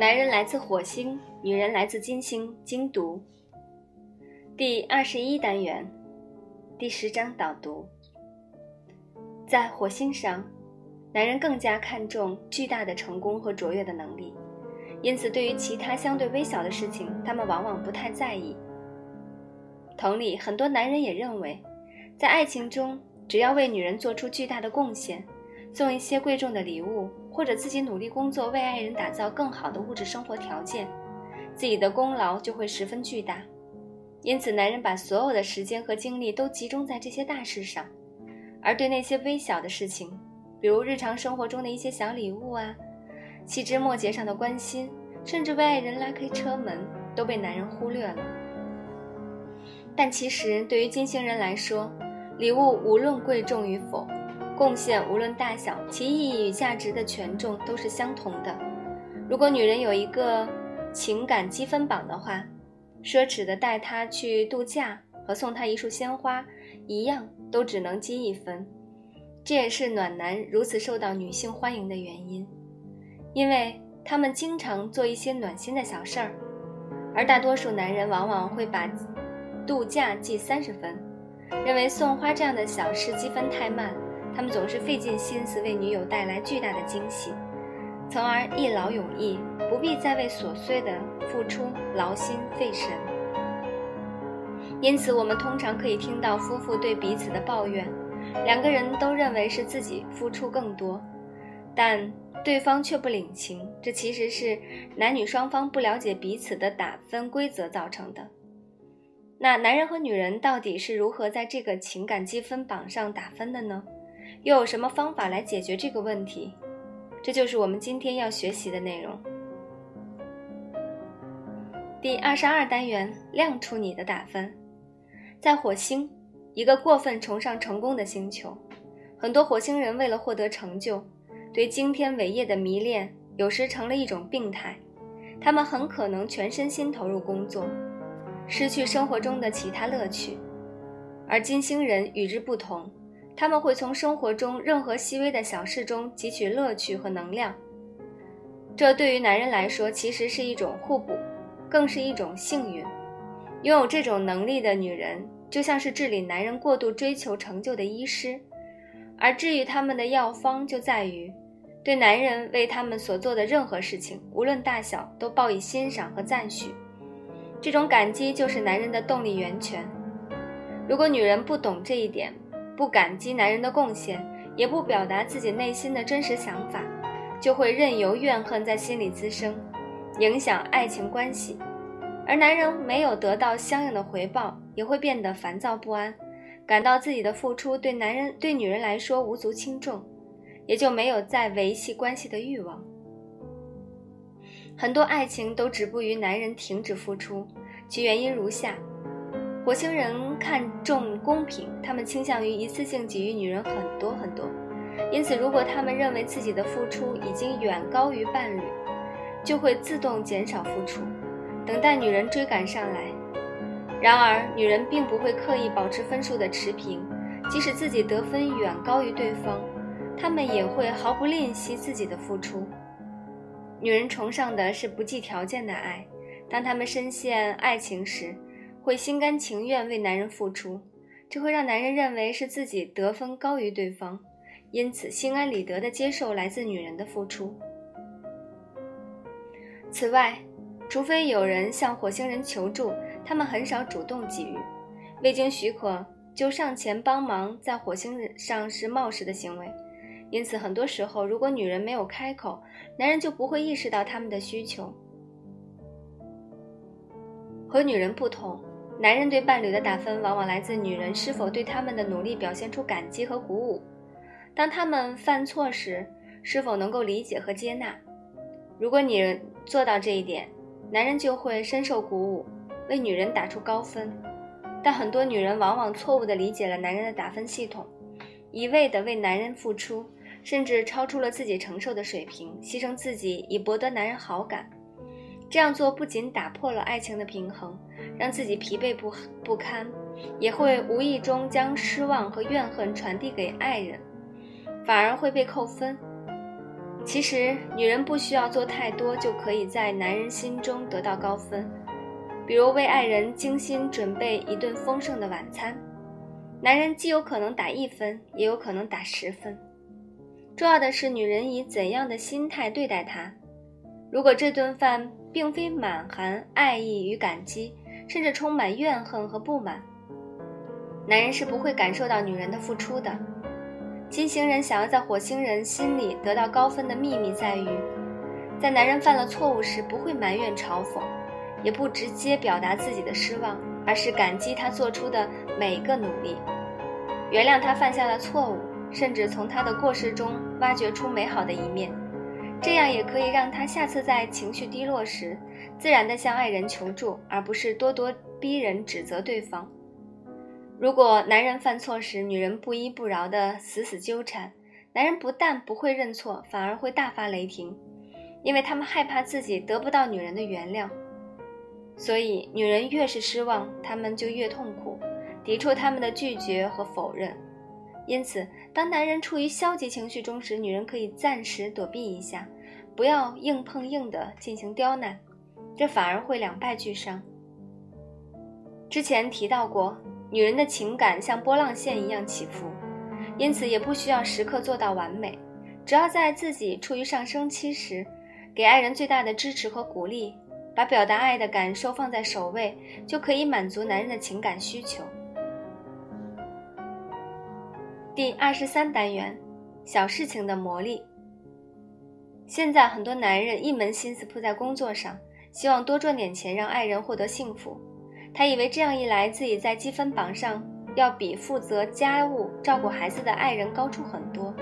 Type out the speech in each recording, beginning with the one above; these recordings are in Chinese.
男人来自火星，女人来自金星。精读第二十一单元第十章导读。在火星上，男人更加看重巨大的成功和卓越的能力，因此对于其他相对微小的事情，他们往往不太在意。同理，很多男人也认为，在爱情中，只要为女人做出巨大的贡献，送一些贵重的礼物。或者自己努力工作，为爱人打造更好的物质生活条件，自己的功劳就会十分巨大。因此，男人把所有的时间和精力都集中在这些大事上，而对那些微小的事情，比如日常生活中的一些小礼物啊、细枝末节上的关心，甚至为爱人拉开车门，都被男人忽略了。但其实，对于金星人来说，礼物无论贵重与否。贡献无论大小，其意义与价值的权重都是相同的。如果女人有一个情感积分榜的话，奢侈的带她去度假和送她一束鲜花一样，都只能积一分。这也是暖男如此受到女性欢迎的原因，因为他们经常做一些暖心的小事儿，而大多数男人往往会把度假记三十分，认为送花这样的小事积分太慢。他们总是费尽心思为女友带来巨大的惊喜，从而一劳永逸，不必再为琐碎的付出劳心费神。因此，我们通常可以听到夫妇对彼此的抱怨，两个人都认为是自己付出更多，但对方却不领情。这其实是男女双方不了解彼此的打分规则造成的。那男人和女人到底是如何在这个情感积分榜上打分的呢？又有什么方法来解决这个问题？这就是我们今天要学习的内容。第二十二单元，亮出你的打分。在火星，一个过分崇尚成功的星球，很多火星人为了获得成就，对惊天伟业的迷恋有时成了一种病态。他们很可能全身心投入工作，失去生活中的其他乐趣。而金星人与之不同。他们会从生活中任何细微的小事中汲取乐趣和能量，这对于男人来说其实是一种互补，更是一种幸运。拥有这种能力的女人，就像是治理男人过度追求成就的医师，而治愈他们的药方就在于，对男人为他们所做的任何事情，无论大小，都报以欣赏和赞许。这种感激就是男人的动力源泉。如果女人不懂这一点，不感激男人的贡献，也不表达自己内心的真实想法，就会任由怨恨在心里滋生，影响爱情关系。而男人没有得到相应的回报，也会变得烦躁不安，感到自己的付出对男人对女人来说无足轻重，也就没有再维系关系的欲望。很多爱情都止步于男人停止付出，其原因如下。火星人看重公平，他们倾向于一次性给予女人很多很多，因此，如果他们认为自己的付出已经远高于伴侣，就会自动减少付出，等待女人追赶上来。然而，女人并不会刻意保持分数的持平，即使自己得分远高于对方，她们也会毫不吝惜自己的付出。女人崇尚的是不计条件的爱，当她们深陷爱情时。会心甘情愿为男人付出，这会让男人认为是自己得分高于对方，因此心安理得地接受来自女人的付出。此外，除非有人向火星人求助，他们很少主动给予，未经许可就上前帮忙，在火星上是冒失的行为。因此，很多时候，如果女人没有开口，男人就不会意识到他们的需求。和女人不同。男人对伴侣的打分，往往来自女人是否对他们的努力表现出感激和鼓舞；当他们犯错时，是否能够理解和接纳。如果女人做到这一点，男人就会深受鼓舞，为女人打出高分。但很多女人往往错误地理解了男人的打分系统，一味地为男人付出，甚至超出了自己承受的水平，牺牲自己以博得男人好感。这样做不仅打破了爱情的平衡。让自己疲惫不不堪，也会无意中将失望和怨恨传递给爱人，反而会被扣分。其实，女人不需要做太多，就可以在男人心中得到高分。比如为爱人精心准备一顿丰盛的晚餐，男人既有可能打一分，也有可能打十分。重要的是，女人以怎样的心态对待他。如果这顿饭并非满含爱意与感激，甚至充满怨恨和不满，男人是不会感受到女人的付出的。金星人想要在火星人心里得到高分的秘密在于，在男人犯了错误时不会埋怨嘲讽，也不直接表达自己的失望，而是感激他做出的每一个努力，原谅他犯下的错误，甚至从他的过失中挖掘出美好的一面。这样也可以让他下次在情绪低落时，自然地向爱人求助，而不是咄咄逼人指责对方。如果男人犯错时，女人不依不饶地死死纠缠，男人不但不会认错，反而会大发雷霆，因为他们害怕自己得不到女人的原谅。所以，女人越是失望，他们就越痛苦，抵触他们的拒绝和否认。因此，当男人处于消极情绪中时，女人可以暂时躲避一下，不要硬碰硬的进行刁难，这反而会两败俱伤。之前提到过，女人的情感像波浪线一样起伏，因此也不需要时刻做到完美，只要在自己处于上升期时，给爱人最大的支持和鼓励，把表达爱的感受放在首位，就可以满足男人的情感需求。第二十三单元，小事情的魔力。现在很多男人一门心思扑在工作上，希望多赚点钱，让爱人获得幸福。他以为这样一来，自己在积分榜上要比负责家务、照顾孩子的爱人高出很多。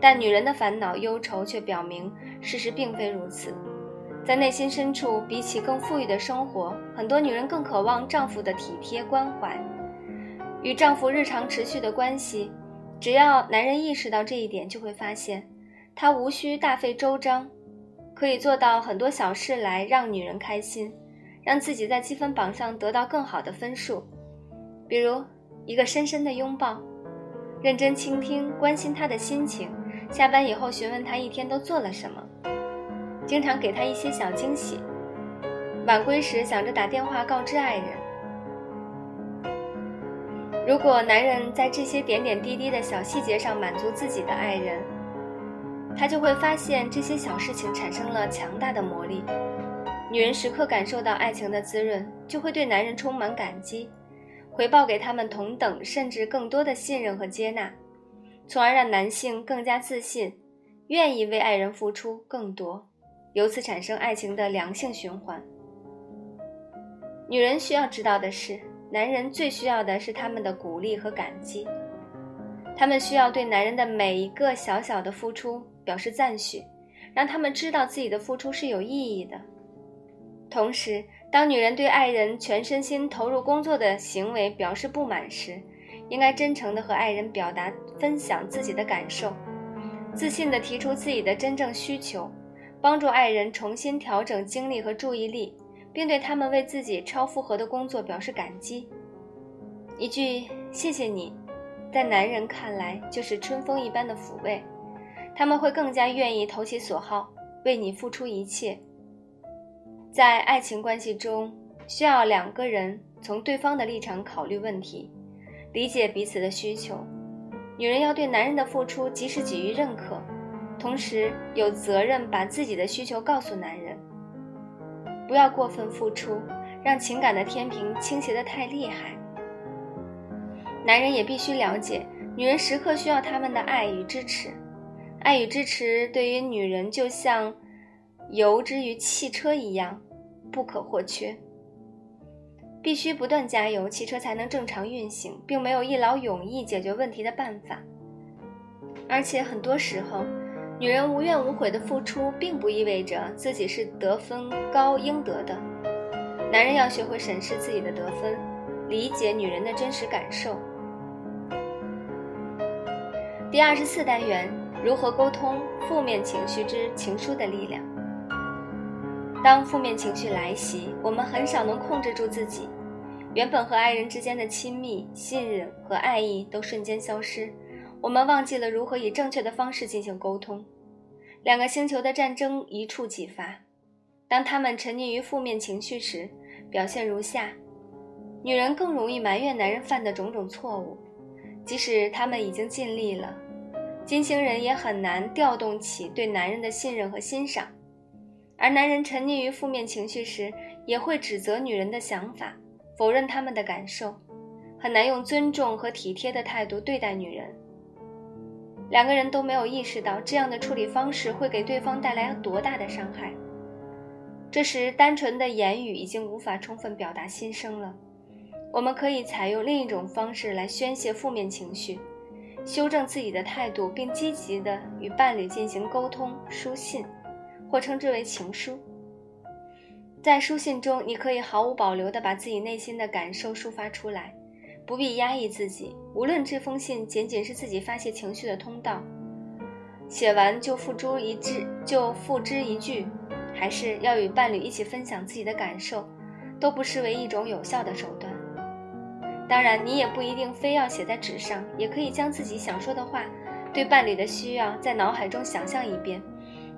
但女人的烦恼忧愁却表明，事实并非如此。在内心深处，比起更富裕的生活，很多女人更渴望丈夫的体贴关怀。与丈夫日常持续的关系，只要男人意识到这一点，就会发现，他无需大费周章，可以做到很多小事来让女人开心，让自己在积分榜上得到更好的分数。比如，一个深深的拥抱，认真倾听、关心她的心情，下班以后询问她一天都做了什么，经常给她一些小惊喜，晚归时想着打电话告知爱人。如果男人在这些点点滴滴的小细节上满足自己的爱人，他就会发现这些小事情产生了强大的魔力。女人时刻感受到爱情的滋润，就会对男人充满感激，回报给他们同等甚至更多的信任和接纳，从而让男性更加自信，愿意为爱人付出更多，由此产生爱情的良性循环。女人需要知道的是。男人最需要的是他们的鼓励和感激，他们需要对男人的每一个小小的付出表示赞许，让他们知道自己的付出是有意义的。同时，当女人对爱人全身心投入工作的行为表示不满时，应该真诚地和爱人表达、分享自己的感受，自信地提出自己的真正需求，帮助爱人重新调整精力和注意力。并对他们为自己超负荷的工作表示感激。一句“谢谢你”，在男人看来就是春风一般的抚慰，他们会更加愿意投其所好，为你付出一切。在爱情关系中，需要两个人从对方的立场考虑问题，理解彼此的需求。女人要对男人的付出及时给予认可，同时有责任把自己的需求告诉男人。不要过分付出，让情感的天平倾斜的太厉害。男人也必须了解，女人时刻需要他们的爱与支持。爱与支持对于女人就像油之于汽车一样，不可或缺。必须不断加油，汽车才能正常运行，并没有一劳永逸解决问题的办法。而且很多时候。女人无怨无悔的付出，并不意味着自己是得分高应得的。男人要学会审视自己的得分，理解女人的真实感受。第二十四单元：如何沟通负面情绪之情书的力量。当负面情绪来袭，我们很少能控制住自己，原本和爱人之间的亲密、信任和爱意都瞬间消失。我们忘记了如何以正确的方式进行沟通。两个星球的战争一触即发。当他们沉溺于负面情绪时，表现如下：女人更容易埋怨男人犯的种种错误，即使他们已经尽力了。金星人也很难调动起对男人的信任和欣赏，而男人沉溺于负面情绪时，也会指责女人的想法，否认他们的感受，很难用尊重和体贴的态度对待女人。两个人都没有意识到这样的处理方式会给对方带来多大的伤害。这时，单纯的言语已经无法充分表达心声了。我们可以采用另一种方式来宣泄负面情绪，修正自己的态度，并积极地与伴侣进行沟通。书信，或称之为情书。在书信中，你可以毫无保留地把自己内心的感受抒发出来。不必压抑自己，无论这封信仅仅是自己发泄情绪的通道，写完就付诸一致，就付之一炬，还是要与伴侣一起分享自己的感受，都不失为一种有效的手段。当然，你也不一定非要写在纸上，也可以将自己想说的话，对伴侣的需要，在脑海中想象一遍，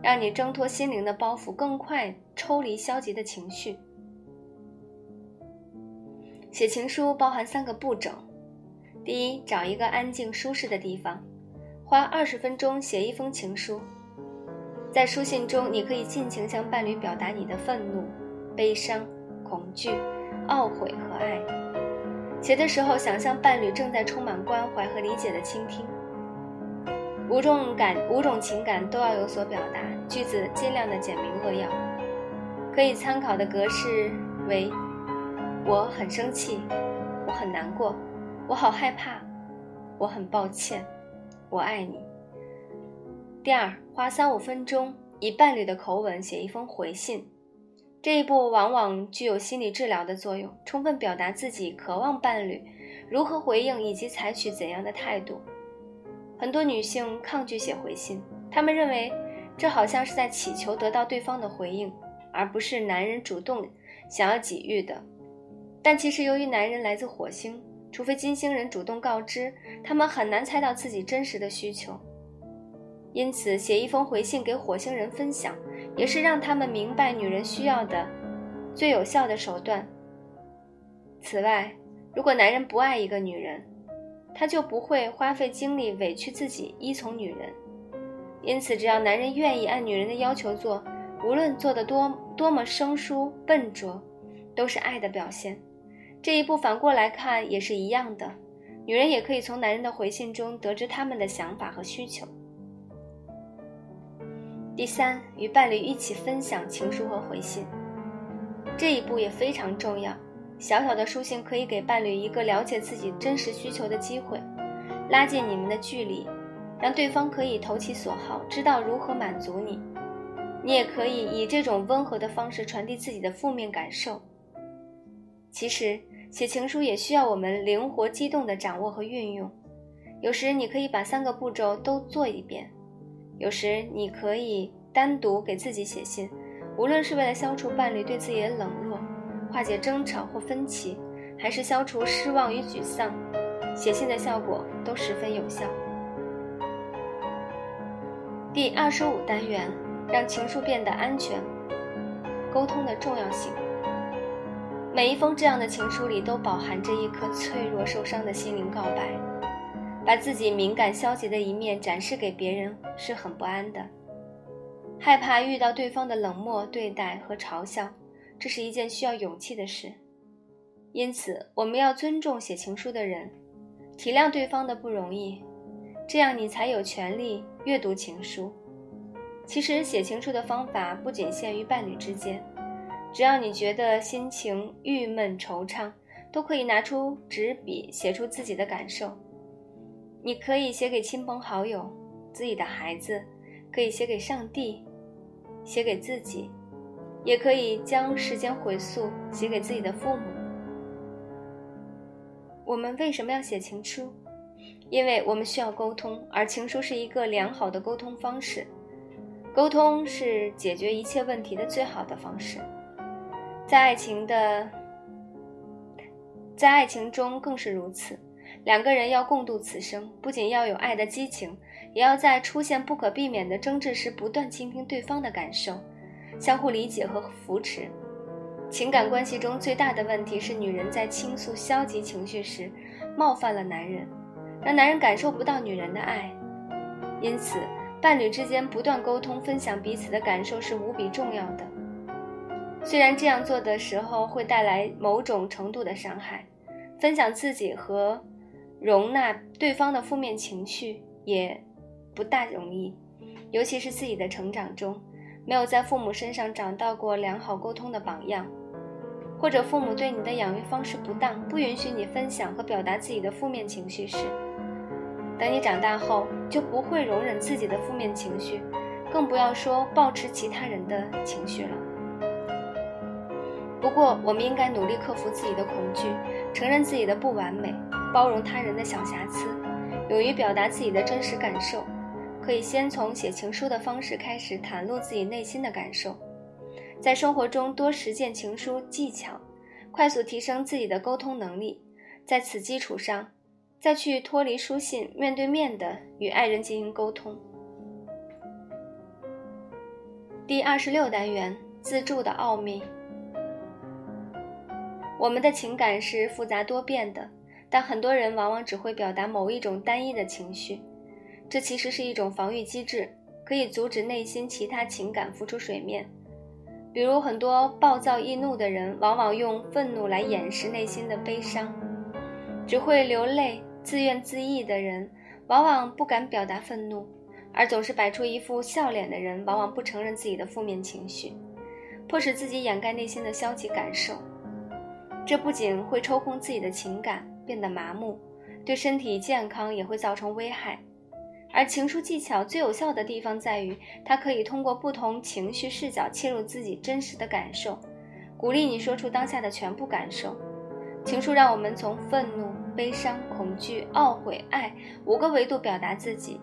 让你挣脱心灵的包袱，更快抽离消极的情绪。写情书包含三个步骤：第一，找一个安静舒适的地方，花二十分钟写一封情书。在书信中，你可以尽情向伴侣表达你的愤怒、悲伤、恐惧、懊悔和爱。写的时候，想象伴侣正在充满关怀和理解的倾听。五种感、五种情感都要有所表达，句子尽量的简明扼要。可以参考的格式为。我很生气，我很难过，我好害怕，我很抱歉，我爱你。第二，花三五分钟以伴侣的口吻写一封回信，这一步往往具有心理治疗的作用，充分表达自己渴望伴侣如何回应以及采取怎样的态度。很多女性抗拒写回信，她们认为这好像是在祈求得到对方的回应，而不是男人主动想要给予的。但其实，由于男人来自火星，除非金星人主动告知，他们很难猜到自己真实的需求。因此，写一封回信给火星人分享，也是让他们明白女人需要的最有效的手段。此外，如果男人不爱一个女人，他就不会花费精力委屈自己依从女人。因此，只要男人愿意按女人的要求做，无论做得多多么生疏笨拙，都是爱的表现。这一步反过来看也是一样的，女人也可以从男人的回信中得知他们的想法和需求。第三，与伴侣一起分享情书和回信，这一步也非常重要。小小的书信可以给伴侣一个了解自己真实需求的机会，拉近你们的距离，让对方可以投其所好，知道如何满足你。你也可以以这种温和的方式传递自己的负面感受。其实。写情书也需要我们灵活机动的掌握和运用。有时你可以把三个步骤都做一遍，有时你可以单独给自己写信。无论是为了消除伴侣对自己的冷落，化解争吵或分歧，还是消除失望与沮丧，写信的效果都十分有效。第二十五单元，让情书变得安全。沟通的重要性。每一封这样的情书里都饱含着一颗脆弱受伤的心灵告白，把自己敏感消极的一面展示给别人是很不安的，害怕遇到对方的冷漠对待和嘲笑，这是一件需要勇气的事。因此，我们要尊重写情书的人，体谅对方的不容易，这样你才有权利阅读情书。其实，写情书的方法不仅限于伴侣之间。只要你觉得心情郁闷惆怅，都可以拿出纸笔写出自己的感受。你可以写给亲朋好友、自己的孩子，可以写给上帝，写给自己，也可以将时间回溯写给自己的父母。我们为什么要写情书？因为我们需要沟通，而情书是一个良好的沟通方式。沟通是解决一切问题的最好的方式。在爱情的，在爱情中更是如此。两个人要共度此生，不仅要有爱的激情，也要在出现不可避免的争执时，不断倾听对方的感受，相互理解和扶持。情感关系中最大的问题是，女人在倾诉消极情绪时，冒犯了男人，让男人感受不到女人的爱。因此，伴侣之间不断沟通、分享彼此的感受是无比重要的。虽然这样做的时候会带来某种程度的伤害，分享自己和容纳对方的负面情绪也不大容易，尤其是自己的成长中没有在父母身上找到过良好沟通的榜样。或者父母对你的养育方式不当，不允许你分享和表达自己的负面情绪时，等你长大后就不会容忍自己的负面情绪，更不要说抱持其他人的情绪了。不过，我们应该努力克服自己的恐惧，承认自己的不完美，包容他人的小瑕疵，勇于表达自己的真实感受。可以先从写情书的方式开始，袒露自己内心的感受。在生活中多实践情书技巧，快速提升自己的沟通能力。在此基础上，再去脱离书信，面对面的与爱人进行沟通。第二十六单元：自助的奥秘。我们的情感是复杂多变的，但很多人往往只会表达某一种单一的情绪，这其实是一种防御机制，可以阻止内心其他情感浮出水面。比如，很多暴躁易怒的人，往往用愤怒来掩饰内心的悲伤；只会流泪、自怨自艾的人，往往不敢表达愤怒；而总是摆出一副笑脸的人，往往不承认自己的负面情绪，迫使自己掩盖内心的消极感受。这不仅会抽空自己的情感，变得麻木，对身体健康也会造成危害。而情书技巧最有效的地方在于，它可以通过不同情绪视角切入自己真实的感受，鼓励你说出当下的全部感受。情书让我们从愤怒、悲伤、恐惧、懊悔、爱五个维度表达自己，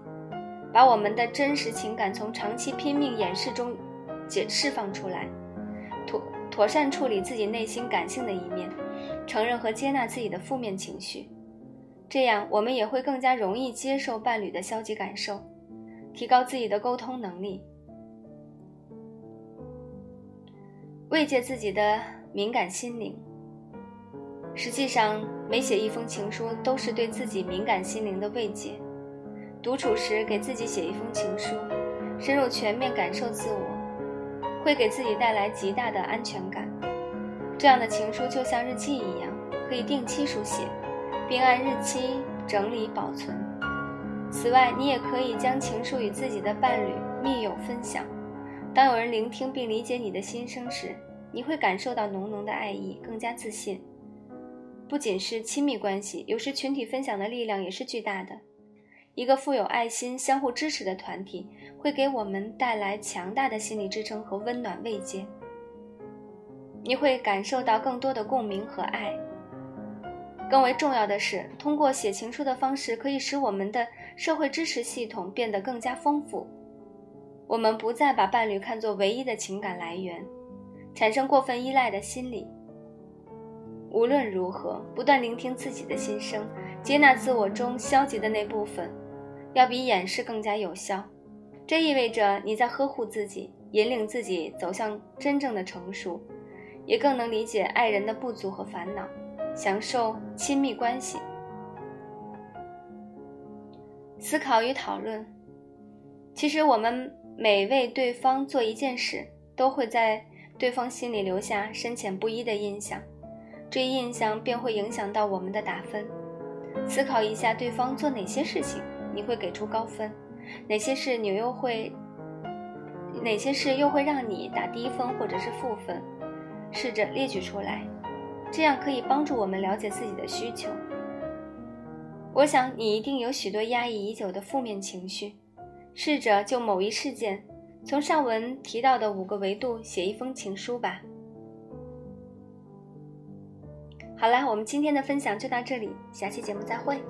把我们的真实情感从长期拼命掩饰中解释放出来，妥妥善处理自己内心感性的一面，承认和接纳自己的负面情绪。这样，我们也会更加容易接受伴侣的消极感受，提高自己的沟通能力，慰藉自己的敏感心灵。实际上，每写一封情书都是对自己敏感心灵的慰藉。独处时给自己写一封情书，深入全面感受自我，会给自己带来极大的安全感。这样的情书就像日记一样，可以定期书写。并按日期整理保存。此外，你也可以将情书与自己的伴侣、密友分享。当有人聆听并理解你的心声时，你会感受到浓浓的爱意，更加自信。不仅是亲密关系，有时群体分享的力量也是巨大的。一个富有爱心、相互支持的团体，会给我们带来强大的心理支撑和温暖慰藉。你会感受到更多的共鸣和爱。更为重要的是，通过写情书的方式，可以使我们的社会支持系统变得更加丰富。我们不再把伴侣看作唯一的情感来源，产生过分依赖的心理。无论如何，不断聆听自己的心声，接纳自我中消极的那部分，要比掩饰更加有效。这意味着你在呵护自己，引领自己走向真正的成熟，也更能理解爱人的不足和烦恼。享受亲密关系，思考与讨论。其实，我们每为对方做一件事，都会在对方心里留下深浅不一的印象，这一印象便会影响到我们的打分。思考一下，对方做哪些事情你会给出高分，哪些事你又会，哪些事又会让你打低分或者是负分，试着列举出来。这样可以帮助我们了解自己的需求。我想你一定有许多压抑已久的负面情绪，试着就某一事件，从上文提到的五个维度写一封情书吧。好了，我们今天的分享就到这里，下期节目再会。